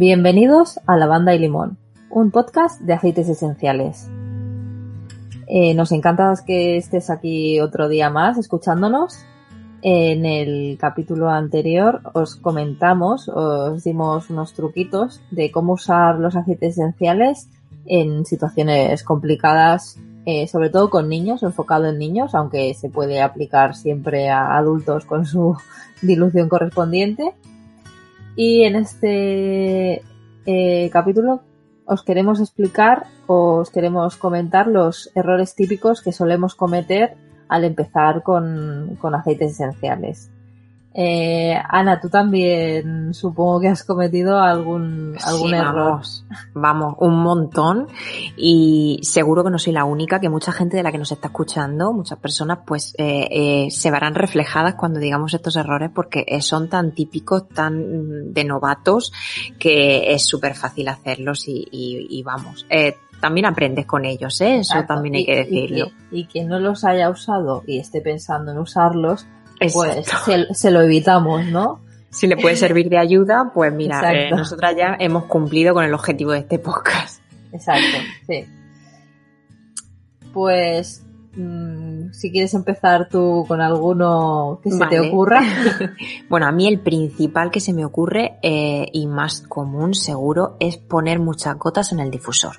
Bienvenidos a Lavanda y Limón, un podcast de aceites esenciales. Eh, nos encanta que estés aquí otro día más escuchándonos. En el capítulo anterior os comentamos, os dimos unos truquitos de cómo usar los aceites esenciales en situaciones complicadas, eh, sobre todo con niños, enfocado en niños, aunque se puede aplicar siempre a adultos con su dilución correspondiente. Y en este eh, capítulo os queremos explicar, os queremos comentar los errores típicos que solemos cometer al empezar con, con aceites esenciales. Eh, Ana, tú también supongo que has cometido algún, algún error. Vamos, un montón. Y seguro que no soy la única, que mucha gente de la que nos está escuchando, muchas personas, pues eh, eh, se verán reflejadas cuando digamos estos errores porque son tan típicos, tan de novatos, que es súper fácil hacerlos y, y, vamos. también aprendes con ellos, ¿eh? Eso también hay que decirlo. y quien no los haya usado y esté pensando en usarlos, pues se, lo evitamos, ¿no? Si le puede servir de ayuda, pues mira, eh, nosotras ya hemos cumplido con el objetivo de este podcast. Exacto, sí. Pues mm, si quieres empezar tú con alguno que se te ocurra. bueno, a mí el principal que se me ocurre eh, y más común seguro es poner muchas gotas en el difusor.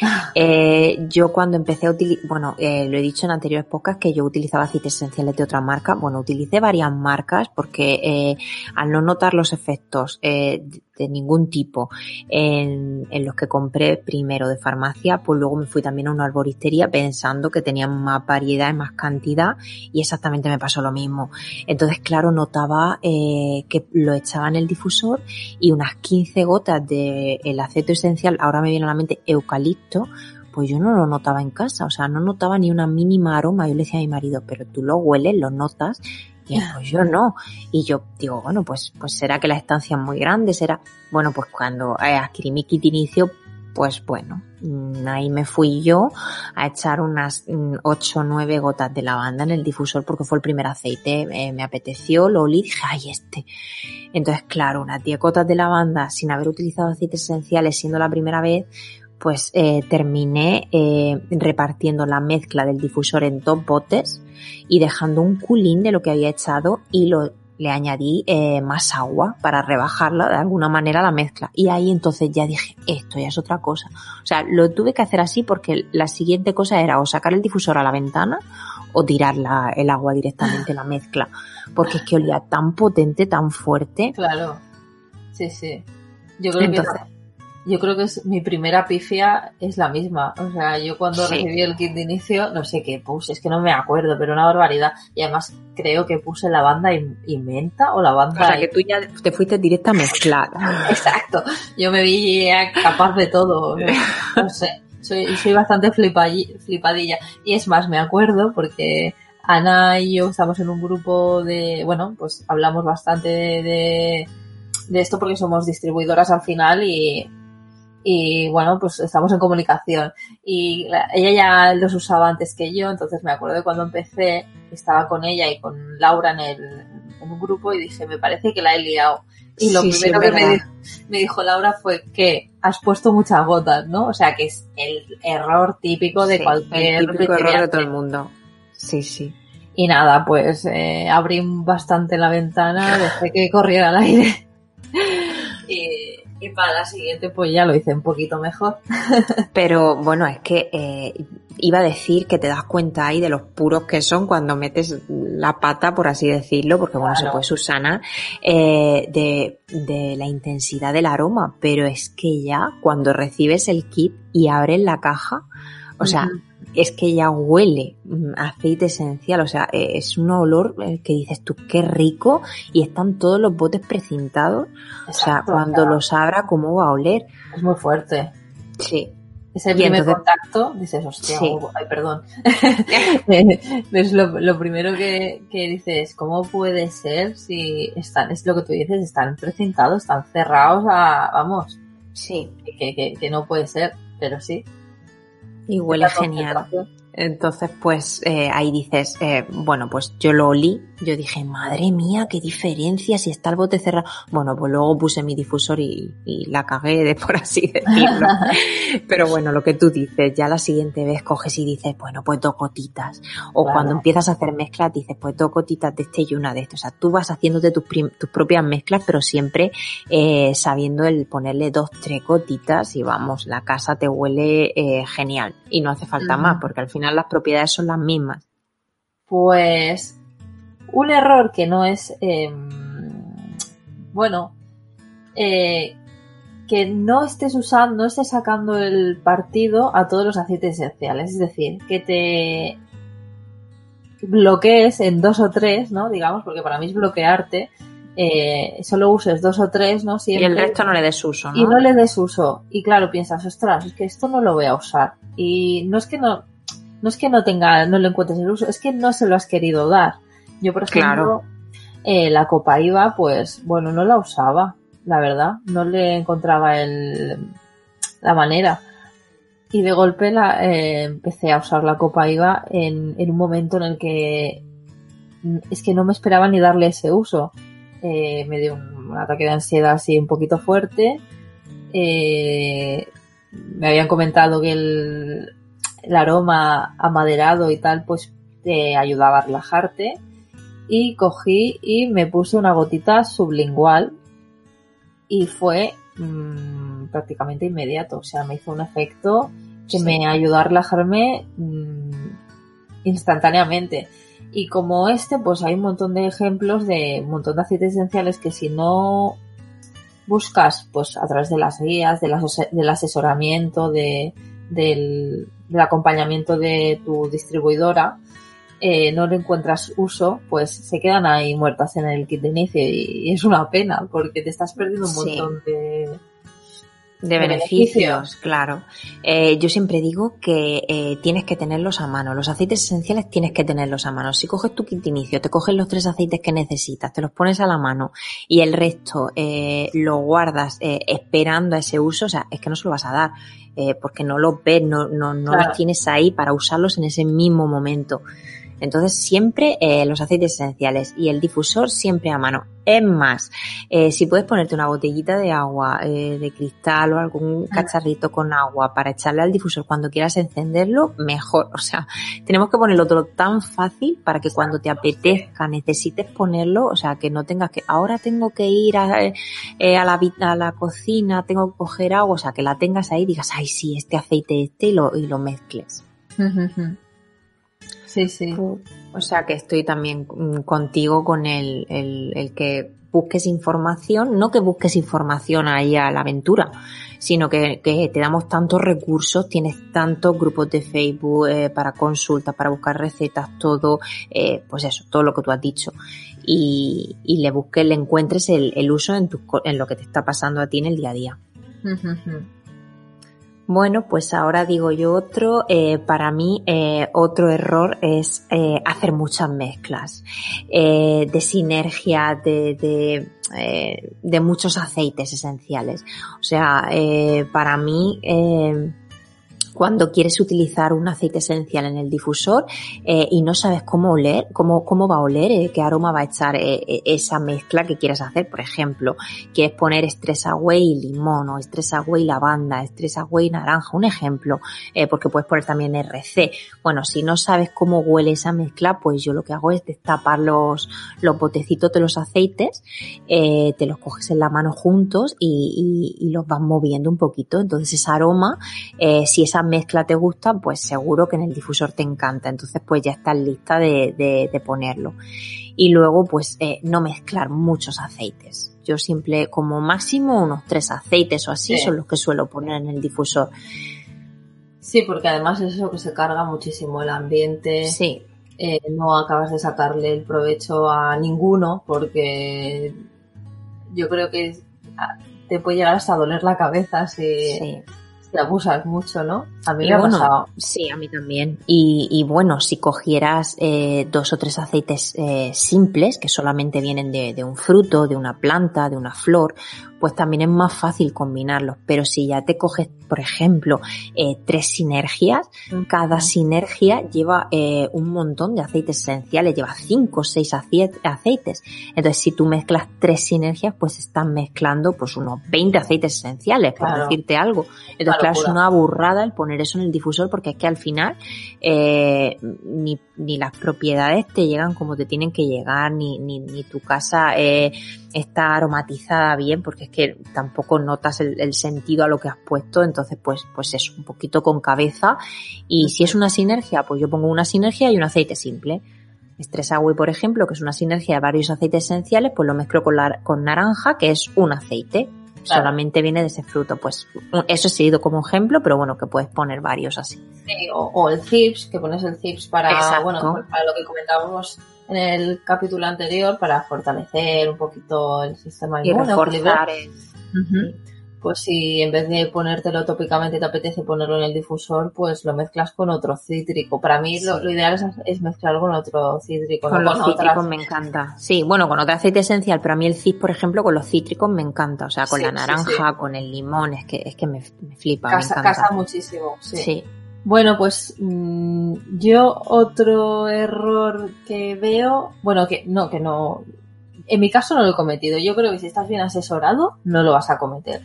Eh, yo cuando empecé a utilizar, bueno, eh, lo he dicho en anteriores podcasts que yo utilizaba aceites esenciales de otra marca. Bueno, utilicé varias marcas porque eh, al no notar los efectos de ningún tipo en, los que compré primero de farmacia, pues luego me fui también a una arboristería pensando que tenían más variedad y más cantidad y exactamente me pasó lo mismo. Entonces, claro, notaba que lo echaba en el difusor y unas 15 gotas de el aceite esencial, ahora me viene a la mente eucalipto, pues yo no lo notaba en casa, o sea, no notaba ni una mínima aroma. Yo le decía a mi marido, pero tú lo hueles, lo notas y pues yo no. Y yo digo, bueno, pues, pues será que la estancia es muy grande, será. Bueno, pues cuando eh, adquirí mi kit inicio, pues bueno, mm, ahí me fui yo a echar unas 8 o 9 gotas de lavanda en el difusor porque fue el primer aceite, eh, me apeteció, lo olí y dije, ay, este. Entonces, claro, unas 10 gotas de lavanda sin haber utilizado aceites esenciales siendo la primera vez, pues eh, terminé eh, repartiendo la mezcla del difusor en dos botes y dejando un culín de lo que había echado y lo le añadí eh, más agua para rebajarla de alguna manera la mezcla. Y ahí entonces ya dije, esto ya es otra cosa. O sea, lo tuve que hacer así porque la siguiente cosa era o sacar el difusor a la ventana o tirar la, el agua directamente la mezcla. Porque es que olía tan potente, tan fuerte. Claro. Sí, sí. Yo creo que yo creo que es mi primera pifia es la misma. O sea, yo cuando recibí el kit de inicio, no sé qué puse, es que no me acuerdo, pero una barbaridad. Y además creo que puse lavanda y, y menta o lavanda. O sea, que tú ya te fuiste directa a mezclar. Exacto. Yo me vi capaz de todo. No, sé. Soy, soy bastante flipadilla. Y es más, me acuerdo porque Ana y yo estamos en un grupo de, bueno, pues hablamos bastante de, de esto porque somos distribuidoras al final y y bueno, pues estamos en comunicación. Y ella ya los usaba antes que yo, entonces me acuerdo de cuando empecé, estaba con ella y con Laura en, el, en un grupo y dije, me parece que la he liado. Y lo primero que me, me, dijo Laura fue que has puesto muchas gotas, ¿no? O sea, que es el error típico de cualquier... El típico error de todo el mundo. Sí, sí. Y nada, pues eh, abrí bastante la ventana, dejé que corriera el aire. Y para la siguiente pues ya lo hice un poquito mejor. Pero bueno, es que eh, iba a decir que te das cuenta ahí de los puros que son cuando metes la pata, por así decirlo, porque bueno, se puede Susana, eh, de, de la intensidad del aroma, pero es que ya cuando recibes el kit y abres la caja, o sea, es que ya huele mm, aceite esencial, o sea, eh, es un olor eh, que dices tú, qué rico, y están todos los botes precintados, o sea, cuando los abra, ¿cómo va a oler? Es muy fuerte. Sí. Ese primer contacto, dices, hostia, ay, perdón. es lo, lo, primero que, que, dices, ¿cómo puede ser si están, es lo que tú dices, están precintados, están cerrados a, vamos. Sí. Que, que, que no puede ser, pero sí. Y huele genial. Entonces, pues eh, ahí dices, eh, bueno, pues yo lo olí, yo dije, madre mía, qué diferencia si está el bote cerrado. Bueno, pues luego puse mi difusor y, la cagué, de, por así decirlo. Pero bueno, lo que tú dices, ya la siguiente vez coges y dices, bueno, pues dos gotitas. O cuando empiezas a hacer mezclas, dices, pues dos gotitas de este y una de este. O sea, tú vas haciéndote tus, tus propias mezclas, pero siempre eh, sabiendo el ponerle dos, tres gotitas y vamos, la casa te huele genial. Y no hace falta más, porque al final las propiedades son las mismas. Pues un error que no es, em, bueno, eh, que no estés usando, no estés sacando el partido a todos los aceites esenciales. Es decir, que te bloquees en dos o tres, ¿no? Digamos, porque para mí es bloquearte. Eh, solo uses dos o tres, ¿no? y el resto no le des uso, ¿no? Y no le des uso. Y claro, piensas, ostras, es que esto no lo voy a usar. Y no es que no, no es que no tenga, no le encuentres el uso, es que no se lo has querido dar. Yo, por ejemplo, eh, la copa IVA, pues, bueno, no la usaba, la verdad, no le encontraba el, la manera. Y de golpe la, eh, empecé a usar la copa IVA en, en, un momento en el que es que no me esperaba ni darle ese uso. Eh, me dio un, ataque de ansiedad así un poquito fuerte. me habían comentado que el, el aroma amaderado y tal, pues te ayudaba a relajarte. Y cogí y me puse una gotita sublingual y fue mmm, prácticamente inmediato. O sea, me hizo un efecto que me ayudó a relajarme mmm, instantáneamente. Y como este, pues hay un montón de ejemplos de un montón de aceites esenciales que si no buscas, pues a través de las guías, del asesoramiento, de, del, del acompañamiento de tu distribuidora eh, no le encuentras uso, pues se quedan ahí muertas en el kit de inicio y, es una pena porque te estás perdiendo un montón de, de beneficios, claro. Eh, yo siempre digo que eh, tienes que tenerlos a mano. Los aceites esenciales tienes que tenerlos a mano. Si coges tu kit inicio, te coges los tres aceites que necesitas, te los pones a la mano y el resto eh, lo guardas eh, esperando a ese uso, o sea, es que no se lo vas a dar. Eh, porque no los ves, no, no, no los tienes ahí para usarlos en ese mismo momento. Entonces siempre eh, los aceites esenciales y el difusor siempre a mano. Es más, eh, si puedes ponerte una botellita de agua eh, de cristal o algún cacharrito con agua para echarle al difusor cuando quieras encenderlo, mejor. O sea, tenemos que ponerlo todo tan fácil para que cuando te apetezca, necesites ponerlo, o sea, que no tengas que, ahora tengo que ir a, a, la, a la cocina, tengo que coger agua, o sea, que la tengas ahí y digas, ay sí, este aceite este y lo, y lo mezcles. Sí, sí. O sea que estoy también contigo con el, el, que busques información, no que busques información ahí a la aventura, sino que, que te damos tantos recursos, tienes tantos grupos de Facebook eh, para consultas, para buscar recetas, todo, eh, pues eso, todo lo que tú has dicho. Y, y le busques, le encuentres el, el uso en, tu, en lo que te está pasando a ti en el día a día. Bueno, pues ahora digo yo otro. Eh, para mí, eh, otro error es eh, hacer muchas mezclas eh, de sinergia, de, de, eh, de, muchos aceites esenciales. O sea, eh, para mí cuando quieres utilizar un aceite esencial en el difusor eh, y no sabes cómo oler, cómo, cómo va a oler, eh, qué aroma va a echar eh, esa mezcla que quieres hacer. Por ejemplo, quieres poner estresa y limón o estresa y lavanda, estresa y naranja, un ejemplo, porque puedes poner también RC. Bueno, si no sabes cómo huele esa mezcla, pues yo lo que hago es destapar los, los botecitos de los aceites, te los coges en la mano juntos y, y, los vas moviendo un poquito. Entonces ese aroma, si esa mezcla te gusta, pues seguro que en el difusor te encanta. Entonces pues ya estás lista de, de, de ponerlo. Y luego pues eh, no mezclar muchos aceites. Yo siempre como máximo unos tres aceites o así sí. son los que suelo poner en el difusor. Sí, porque además es eso que se carga muchísimo el ambiente. Sí. Eh, no acabas de sacarle el provecho a ninguno porque yo creo que te puede llegar hasta doler la cabeza si, Sí. Si abusas mucho, ¿no? A mí Y me ha bueno, pasado. Sí, a mí también. Y, y bueno, si cogieras eh, dos o tres aceites eh, simples, que solamente vienen de, de un fruto, de una planta, de una flor, pues también es más fácil combinarlos. Pero si ya te coges, por ejemplo, eh, tres sinergias, cada sinergia lleva eh, un montón de aceites esenciales, lleva cinco o seis aceites. Entonces, si tú mezclas tres sinergias, pues estás mezclando pues unos 20 aceites esenciales, por Claro. decirte algo. Entonces, claro, es una burrada el poner eso en el difusor porque es que al final eh, ni, ni las propiedades te llegan como te tienen que llegar, ni, ni, ni tu casa eh, está aromatizada bien porque es que tampoco notas el, sentido a lo que has puesto. Entonces, pues, pues eso, un poquito con cabeza. Y si es una sinergia, pues yo pongo una sinergia y un aceite simple. Estresagüe, por ejemplo, que es una sinergia de varios aceites esenciales, pues lo mezclo con, la, con naranja, que es un aceite. Claro. Solamente viene de ese fruto. Pues eso he seguido como ejemplo, pero bueno, que puedes poner varios así. Sí, o, o el CIPS, que pones el CIPS para, Exacto. bueno, pues para lo que comentábamos en el capítulo anterior, para fortalecer un poquito el sistema Y inmune. reforzar el-. Pues si en vez de ponértelo tópicamente te apetece ponerlo en el difusor, pues lo mezclas con otro cítrico. Para mí lo, Sí. lo ideal es, es mezclarlo con otro cítrico. Con no los con cítricos otras. me encanta. Sí, bueno, con otro aceite esencial, pero a mí el cis, por ejemplo, con los cítricos me encanta. O sea, con Sí, la sí, naranja, con el limón, es que, es que me, me flipa, Casa, me encanta. casa muchísimo. Sí. sí. Bueno, pues mm, yo otro error que veo, bueno, que no, que no, en mi caso no lo he cometido. Yo creo que si estás bien asesorado, no lo vas a cometer.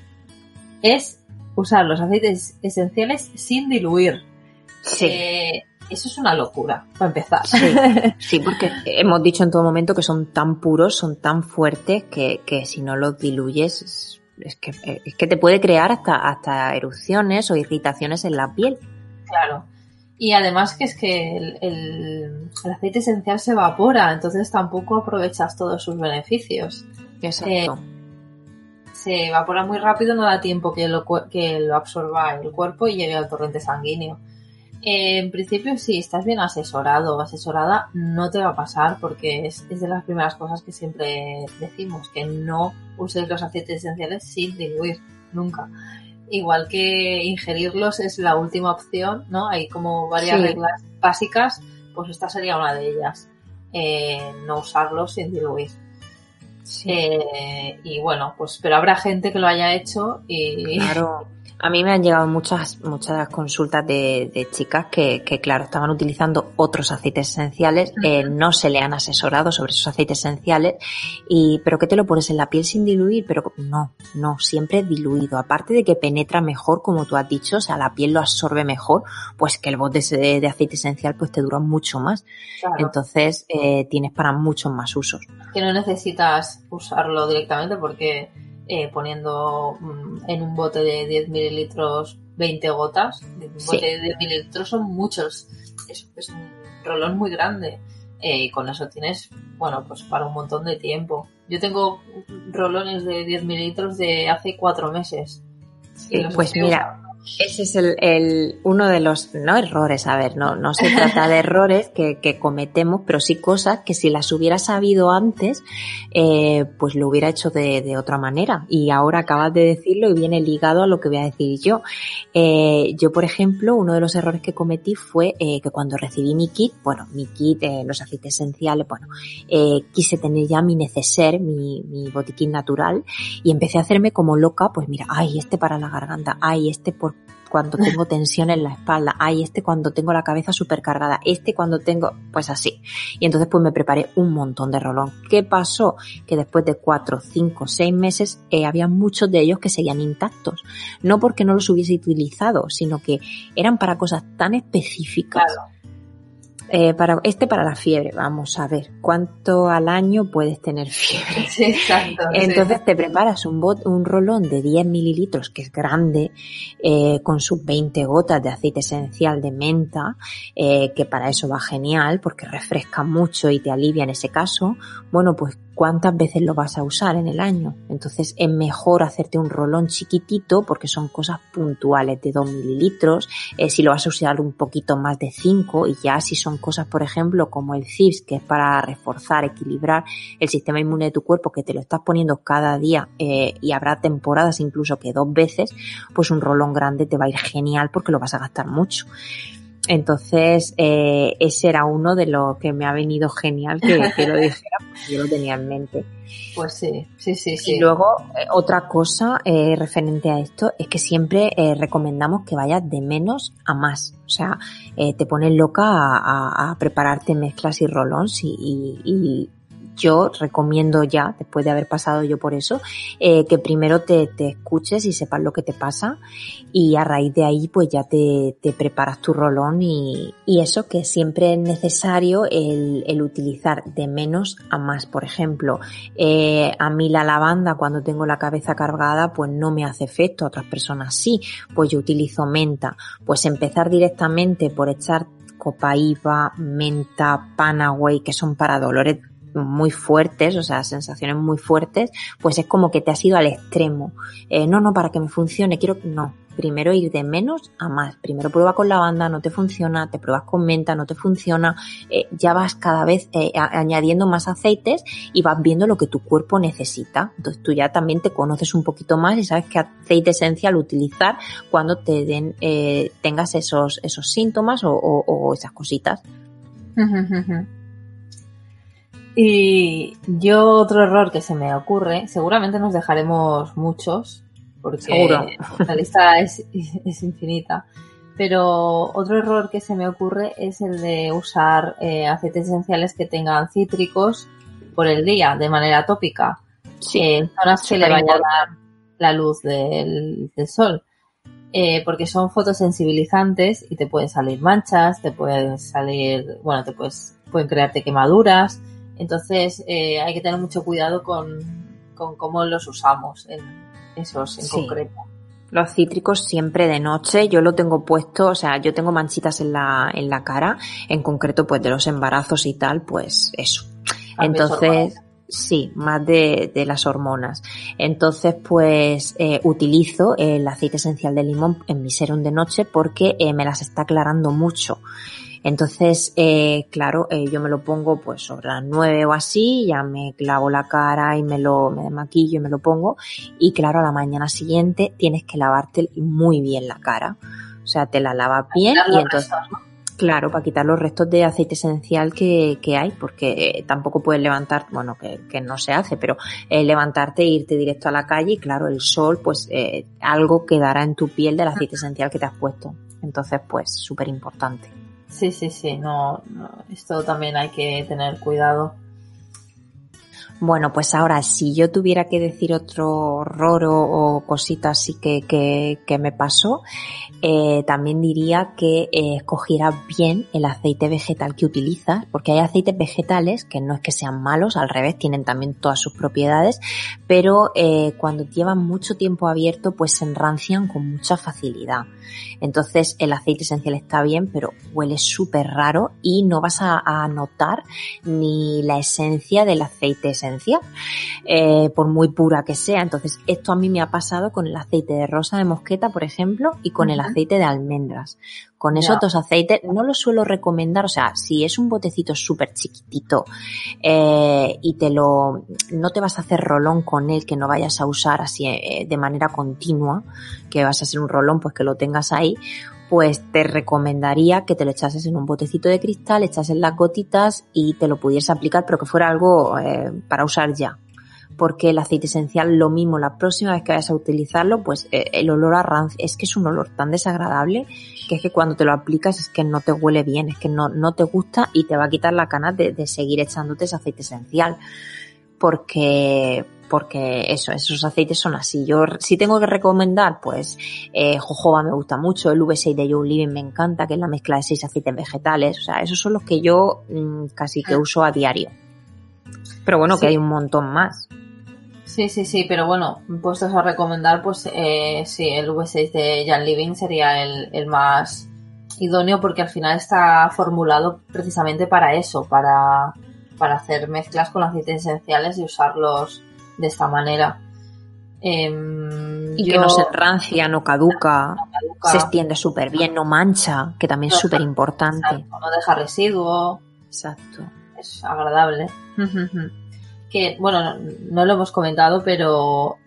Es usar los aceites esenciales sin diluir. Sí. Eh, eso es una locura, para empezar. Sí, sí, porque hemos dicho en todo momento que son tan puros, son tan fuertes que, que si no los diluyes es, es que, es que te puede crear hasta, hasta erupciones o irritaciones en la piel. Claro. Y además que es que el, el- el aceite esencial se evapora, entonces tampoco aprovechas todos sus beneficios. Exacto. Se evapora muy rápido, no da tiempo que lo, que lo absorba el cuerpo y llegue al torrente sanguíneo. Eh, en principio, si estás bien asesorado o asesorada, no te va a pasar porque es, es de las primeras cosas que siempre decimos, que no uses los aceites esenciales sin diluir, nunca. Igual que ingerirlos es la última opción, ¿no? Hay como varias Sí. reglas básicas, pues esta sería una de ellas. Eh, no usarlos sin diluir. Sí. Eh, y bueno, pues pero habrá gente que lo haya hecho y Claro. A mí me han llegado muchas, muchas consultas de, de chicas que, que, claro, estaban utilizando otros aceites esenciales, eh, no se le han asesorado sobre esos aceites esenciales, y, pero que te lo pones en la piel sin diluir, pero no, no, siempre diluido. Aparte de que penetra mejor, como tú has dicho, o sea, la piel lo absorbe mejor, pues que el bote de, de aceite esencial pues te dura mucho más. claro, Entonces, eh, tienes para muchos más usos. que no necesitas usarlo directamente porque eh, poniendo mm, en un bote de 10 mililitros 20 gotas, un Sí. bote de 10 mililitros son muchos, es, es un rolón muy grande. eh, y con eso tienes, bueno, pues para un montón de tiempo. Yo tengo rolones de 10 mililitros de hace cuatro meses. y los pues mira. Ese es el, el- uno de los, no errores, a ver, no, no se trata de errores que, que cometemos, pero sí cosas que si las hubiera sabido antes, eh, pues lo hubiera hecho de, de otra manera. Y ahora acabas de decirlo y viene ligado a lo que voy a decir yo. Eh, yo, por ejemplo, uno de los errores que cometí fue eh, que cuando recibí mi kit, bueno, mi kit, eh, los aceites esenciales, bueno, eh, quise tener ya mi neceser, mi, mi botiquín natural, y empecé a hacerme como loca, pues mira, ay, este para la garganta, ay, este por cuando tengo tensión en la espalda, ay, este cuando tengo la cabeza súper cargada, este cuando tengo, pues así. Y entonces pues me preparé un montón de rolón. ¿Qué pasó? Que después de cuatro, cinco, seis meses eh, había muchos de ellos que seguían intactos. No porque no los hubiese utilizado, sino que eran para cosas tan específicas. Eh, para, este para la fiebre, vamos a ver, ¿cuánto al año puedes tener fiebre? Sí, exacto. sí. Entonces te preparas un, bot, un rolón de 10 mililitros, que es grande, eh, con sus 20 gotas de aceite esencial de menta, eh, que para eso va genial, porque refresca mucho y te alivia en ese caso. Bueno, pues cuántas veces lo vas a usar en el año. Entonces es mejor hacerte un rolón chiquitito porque son cosas puntuales de 2 mililitros. Eh, si lo vas a usar un poquito más de 5 y ya si son cosas, por ejemplo, como el CIPS, que es para reforzar, equilibrar el sistema inmune de tu cuerpo, que te lo estás poniendo cada día eh, y habrá temporadas incluso que dos veces, pues un rolón grande te va a ir genial porque lo vas a gastar mucho. Entonces, eh, ese era uno de los que me ha venido genial que, lo dijera, porque yo lo tenía en mente. Pues sí, sí, sí, sí. Y luego, eh, otra cosa eh, referente a esto es que siempre eh, recomendamos que vayas de menos a más. O sea, eh, te pones loca a, a, prepararte mezclas y rolons y, y, y yo recomiendo ya, después de haber pasado yo por eso, eh, que primero te, te, escuches y sepas lo que te pasa y a raíz de ahí pues ya te, te preparas tu rolón y, y, eso que siempre es necesario el, el, utilizar de menos a más. Por ejemplo, eh, a mí la lavanda cuando tengo la cabeza cargada pues no me hace efecto, a otras personas sí, pues yo utilizo menta. Pues empezar directamente por echar copaiba, menta, panaway, que son para dolores muy fuertes, o sea, sensaciones muy fuertes, pues es como que te has ido al extremo. Eh, no, no, para que me funcione, quiero, no. Primero ir de menos a más. Primero prueba con lavanda, no te funciona, te pruebas con menta, no te funciona. Eh, ya vas cada vez eh, añadiendo más aceites y vas viendo lo que tu cuerpo necesita. Entonces tú ya también te conoces un poquito más y sabes qué aceite esencial utilizar cuando te den, tengas esos, esos síntomas o, o, o esas cositas. Y yo otro error que se me ocurre, seguramente nos dejaremos muchos, porque Seguro. la lista es, es, infinita, pero otro error que se me ocurre es el de usar eh, aceites esenciales que tengan cítricos por el día, de manera tópica, sí, en zonas que le vaya a dar la luz del, del sol. Eh, porque son fotosensibilizantes y te pueden salir manchas, te pueden salir, bueno, te puedes, pueden crearte quemaduras, entonces eh, hay que tener mucho cuidado con, con cómo los usamos en esos en sí. concreto. Los cítricos siempre de noche, yo lo tengo puesto, o sea, yo tengo manchitas en la, en la cara, en concreto pues de los embarazos y tal, pues eso. Entonces, sí, más de, de, las hormonas. Entonces, pues eh, utilizo el aceite esencial de limón en mi serum de noche porque eh, me las está aclarando mucho. Entonces, eh, claro, eh, yo me lo pongo pues sobre las nueve o así, ya me clavo la cara y me lo me maquillo y me lo pongo. Y claro, a la mañana siguiente tienes que lavarte muy bien la cara. O sea, te la lavas bien y entonces... Restos, ¿no? Claro, para quitar los restos de aceite esencial que, que hay, porque tampoco puedes levantar, bueno, que, que no se hace, pero eh, levantarte e irte directo a la calle y claro, el sol, pues eh, algo quedará en tu piel del aceite esencial que te has puesto. Entonces, pues, súper importante. Sí, sí, sí, no, no, esto también hay que tener cuidado. Bueno, pues ahora, si yo tuviera que decir otro roro o cosita así que, que, que me pasó, eh, también diría que eh, escogieras bien el aceite vegetal que utilizas, porque hay aceites vegetales que no es que sean malos, al revés, tienen también todas sus propiedades, pero eh, cuando llevan mucho tiempo abierto, pues se enrancian con mucha facilidad. Entonces, el aceite esencial está bien, pero huele súper raro y no vas a, notar ni la esencia del aceite esencial, eh, por muy pura que sea. Entonces, esto a mí me ha pasado con el aceite de rosa de mosqueta, por ejemplo, y con uh -huh. el aceite de almendras. Con esos dos aceites no lo suelo recomendar, o sea, si es un botecito súper chiquitito eh, y te lo, no te vas a hacer rolón con él, que no vayas a usar así eh, de manera continua, que vas a hacer un rolón, pues que lo tengas ahí, pues te recomendaría que te lo echases en un botecito de cristal, echases las gotitas y te lo pudieras aplicar, pero que fuera algo eh, para usar ya. Porque el aceite esencial lo mismo la próxima vez que vayas a utilizarlo pues eh, el olor a rancio es que es un olor tan desagradable que es que cuando te lo aplicas es que no te huele bien es que no, no te gusta y te va a quitar la ganas de, de seguir echándote ese aceite esencial. Porque porque eso, esos aceites son así. Yo si tengo que recomendar, pues eh, jojoba me gusta mucho, el V6 de Joe Living me encanta, que es la mezcla de seis aceites vegetales, o sea, esos son los que yo mmm, casi que uso a diario. Pero bueno, sí. que hay un montón más. Sí, sí, sí, pero bueno, puestos a recomendar, pues eh, sí, el V6 de Jan Living sería el, el más idóneo porque al final está formulado precisamente para eso, para para hacer mezclas con aceites esenciales y usarlos de esta manera. Em, y que no se rancia, no caduca, se extiende súper bien, no mancha, que también es súper importante. No deja residuo. Exacto. Es agradable. que, bueno, no lo hemos comentado, pero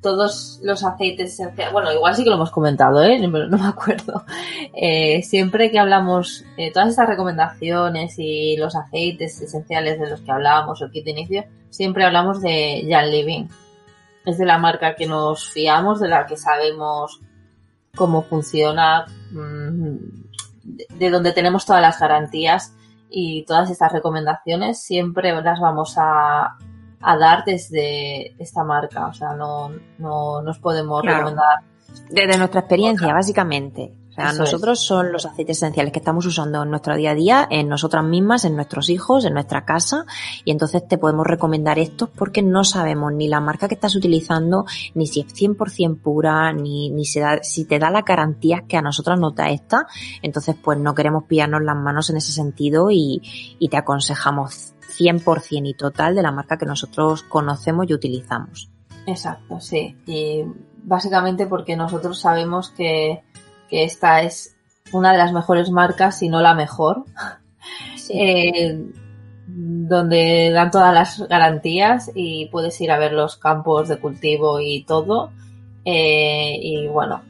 todos los aceites esenciales, bueno, igual sí que lo hemos comentado, ¿eh? no, me acuerdo. Eh, siempre que hablamos, eh, todas estas recomendaciones y los aceites esenciales de los que hablábamos, el kit de inicio, siempre hablamos de Jan Living. Es de la marca que nos fiamos, de la que sabemos cómo funciona, mm, de donde tenemos todas las garantías y todas estas recomendaciones siempre las vamos a, a dar desde esta marca. O sea, no, no nos podemos recomendar. Desde nuestra experiencia, básicamente. O sea, nosotros son los aceites esenciales que estamos usando en nuestro día a día, en nosotras mismas, en nuestros hijos, en nuestra casa, y entonces te podemos recomendar estos porque no sabemos ni la marca que estás utilizando, ni si es 100% pura, ni, ni si, da, si te da la garantía que a nosotras nos da esta, entonces pues no queremos pillarnos las manos en ese sentido y, y te aconsejamos 100% y total de la marca que nosotros conocemos y utilizamos. Exacto, sí. Y básicamente porque nosotros sabemos que, esta es una de las mejores marcas, si no la mejor, eh, donde dan todas las garantías y puedes ir a ver los campos de cultivo y todo. Eh, y bueno,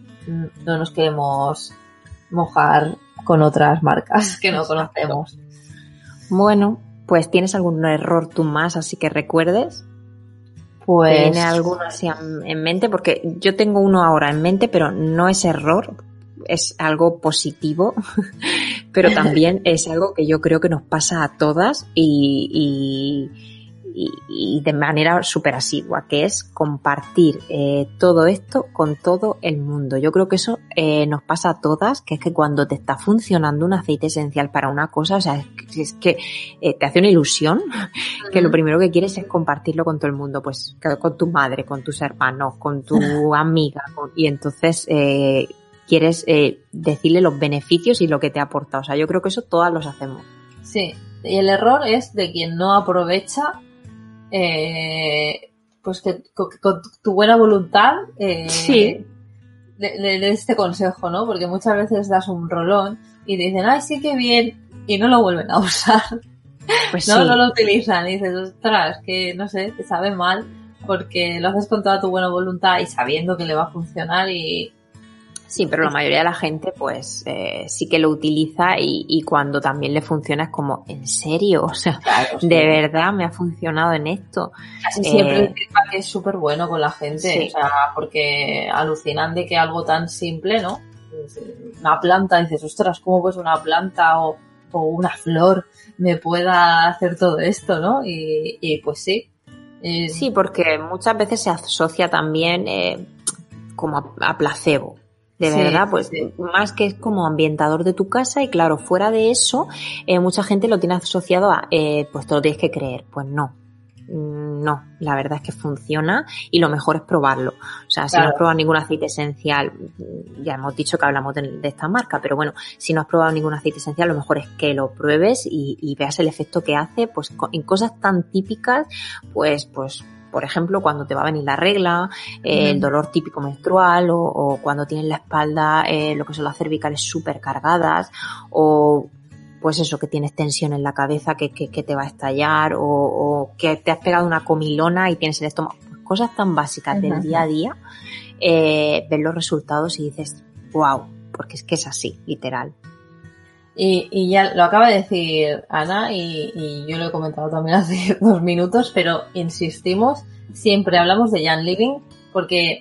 no nos queremos mojar con otras marcas que no conocemos. Bueno, pues ¿tienes algún error tú más así que recuerdes? Pues... ¿Tiene alguno así en mente? Porque yo tengo uno ahora en mente, pero no es error, es algo positivo, pero también es algo que yo creo que nos pasa a todas y y, de manera súper asidua, que es compartir eh, todo esto con todo el mundo. Yo creo que eso eh, nos pasa a todas, que es que cuando te está funcionando un aceite esencial para una cosa, o sea, es que, eh, te hace una ilusión, que lo primero que quieres es compartirlo con todo el mundo, pues con tu madre, con tus hermanos, con tu amiga, y entonces quieres decirle los beneficios y lo que te aporta. O sea, yo creo que eso todas los hacemos. Sí, y el error es de quien no aprovecha eh, pues que con, tu buena voluntad eh, sí. de, este consejo, ¿no? Porque muchas veces das un rolón y dicen, ay, sí que bien, y no lo vuelven a usar. Pues no, no lo utilizan y dices, ostras, que no sé, te sabe mal porque lo haces con toda tu buena voluntad y sabiendo que le va a funcionar y, Sí, pero la mayoría de la gente pues eh, sí que lo utiliza y, cuando también le funciona es como, ¿en serio? O sea, de verdad me ha funcionado en esto. Casi siempre eh, que es súper bueno con la gente, o sea, porque alucinan de que algo tan simple, ¿no? Una planta, dices, ostras, ¿cómo pues una planta o, una flor me pueda hacer todo esto, ¿no? Y, pues sí. Eh, sí, porque muchas veces se asocia también como a placebo de verdad, pues más que es como ambientador de tu casa y claro, fuera de eso, eh, mucha gente lo tiene asociado a, eh, pues te lo tienes que creer. Pues no, mm, no, la verdad es que funciona y lo mejor es probarlo. O sea, si no has probado ningún aceite esencial, mm, ya hemos dicho que hablamos de, esta marca, pero bueno, si no has probado ningún aceite esencial, lo mejor es que lo pruebes y, y veas el efecto que hace, pues en cosas tan típicas, pues, pues por ejemplo, cuando te va a venir la regla, eh, el dolor típico menstrual o, cuando tienes la espalda, eh, lo que son las cervicales súper cargadas o pues eso, que tienes tensión en la cabeza que, que, te va a estallar o, que te has pegado una comilona y tienes el estómago. Pues cosas tan básicas del día a día, eh, ves los resultados y dices, wow, porque es que es así, literal. Y, y, ya lo acaba de decir Ana y, y, yo lo he comentado también hace dos minutos, pero insistimos, siempre hablamos de Jan Living porque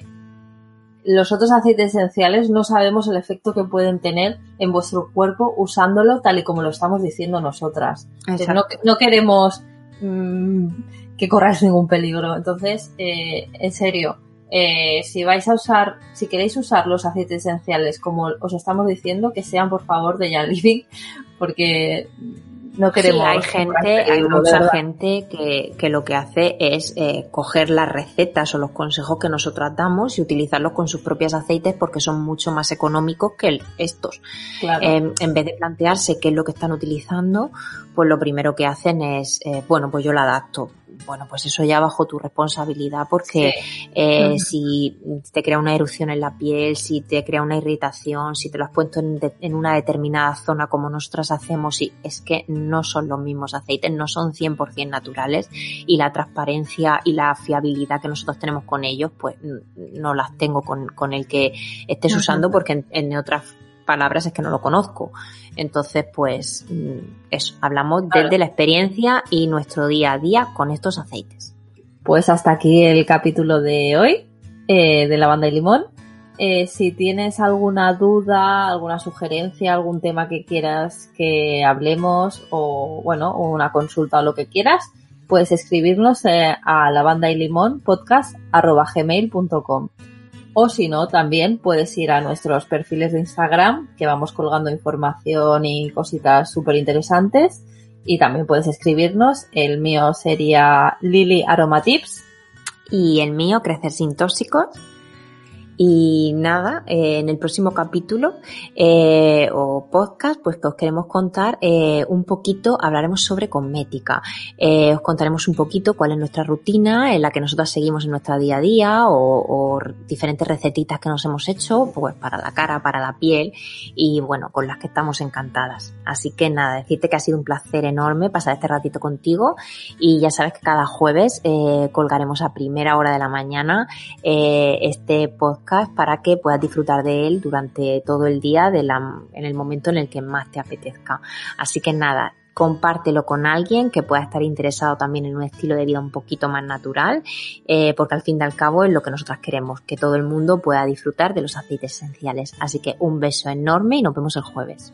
los otros aceites esenciales no sabemos el efecto que pueden tener en vuestro cuerpo usándolo tal y como lo estamos diciendo nosotras. No, no, queremos mmm, que corráis ningún peligro. Entonces, eh, en serio, eh, si vais a usar, si queréis usar los aceites esenciales como os estamos diciendo, que sean por favor de Jan Living, porque no queremos. hay gente, hay mucha gente que, que, lo que hace es eh, coger las recetas o los consejos que nosotros damos y utilizarlos con sus propios aceites porque son mucho más económicos que estos. Em, en vez de plantearse qué es lo que están utilizando, pues lo primero que hacen es, eh, bueno, pues yo la adapto bueno, pues eso ya bajo tu responsabilidad porque eh, si te crea una erupción en la piel, si te crea una irritación, si te lo has puesto en, una determinada zona como nosotras hacemos, y es que no son los mismos aceites, no son 100% naturales y la transparencia y la fiabilidad que nosotros tenemos con ellos, pues no las tengo con, con el que estés usando porque en, en otras palabras es que no lo conozco. Entonces, pues mm, eso, hablamos desde la experiencia y nuestro día a día con estos aceites. Pues hasta aquí el capítulo de hoy eh, de Lavanda y Limón. Eh, si tienes alguna duda, alguna sugerencia, algún tema que quieras que hablemos o bueno, una consulta o lo que quieras, puedes escribirnos eh, a lavanda y limón podcast o si no, también puedes ir a nuestros perfiles de Instagram, que vamos colgando información y cositas súper interesantes. Y también puedes escribirnos. El mío sería Lily Aromatips. Y el mío, Crecer sin tóxicos. Y nada, eh, en el próximo capítulo eh, o podcast, pues que os queremos contar eh, un poquito, hablaremos sobre cosmética. os contaremos un poquito cuál es nuestra rutina en la que nosotros seguimos en nuestra día a día o, o, diferentes recetitas que nos hemos hecho, pues para la cara, para la piel y bueno, con las que estamos encantadas. Así que nada, decirte que ha sido un placer enorme pasar este ratito contigo y ya sabes que cada jueves colgaremos a primera hora de la mañana este para que puedas disfrutar de él durante todo el día en el momento en el que más te apetezca. Así que nada, compártelo con alguien que pueda estar interesado también en un estilo de vida un poquito más natural, eh, porque al fin y al cabo es lo que nosotras queremos, que todo el mundo pueda disfrutar de los aceites esenciales. Así que un beso enorme y nos vemos el jueves.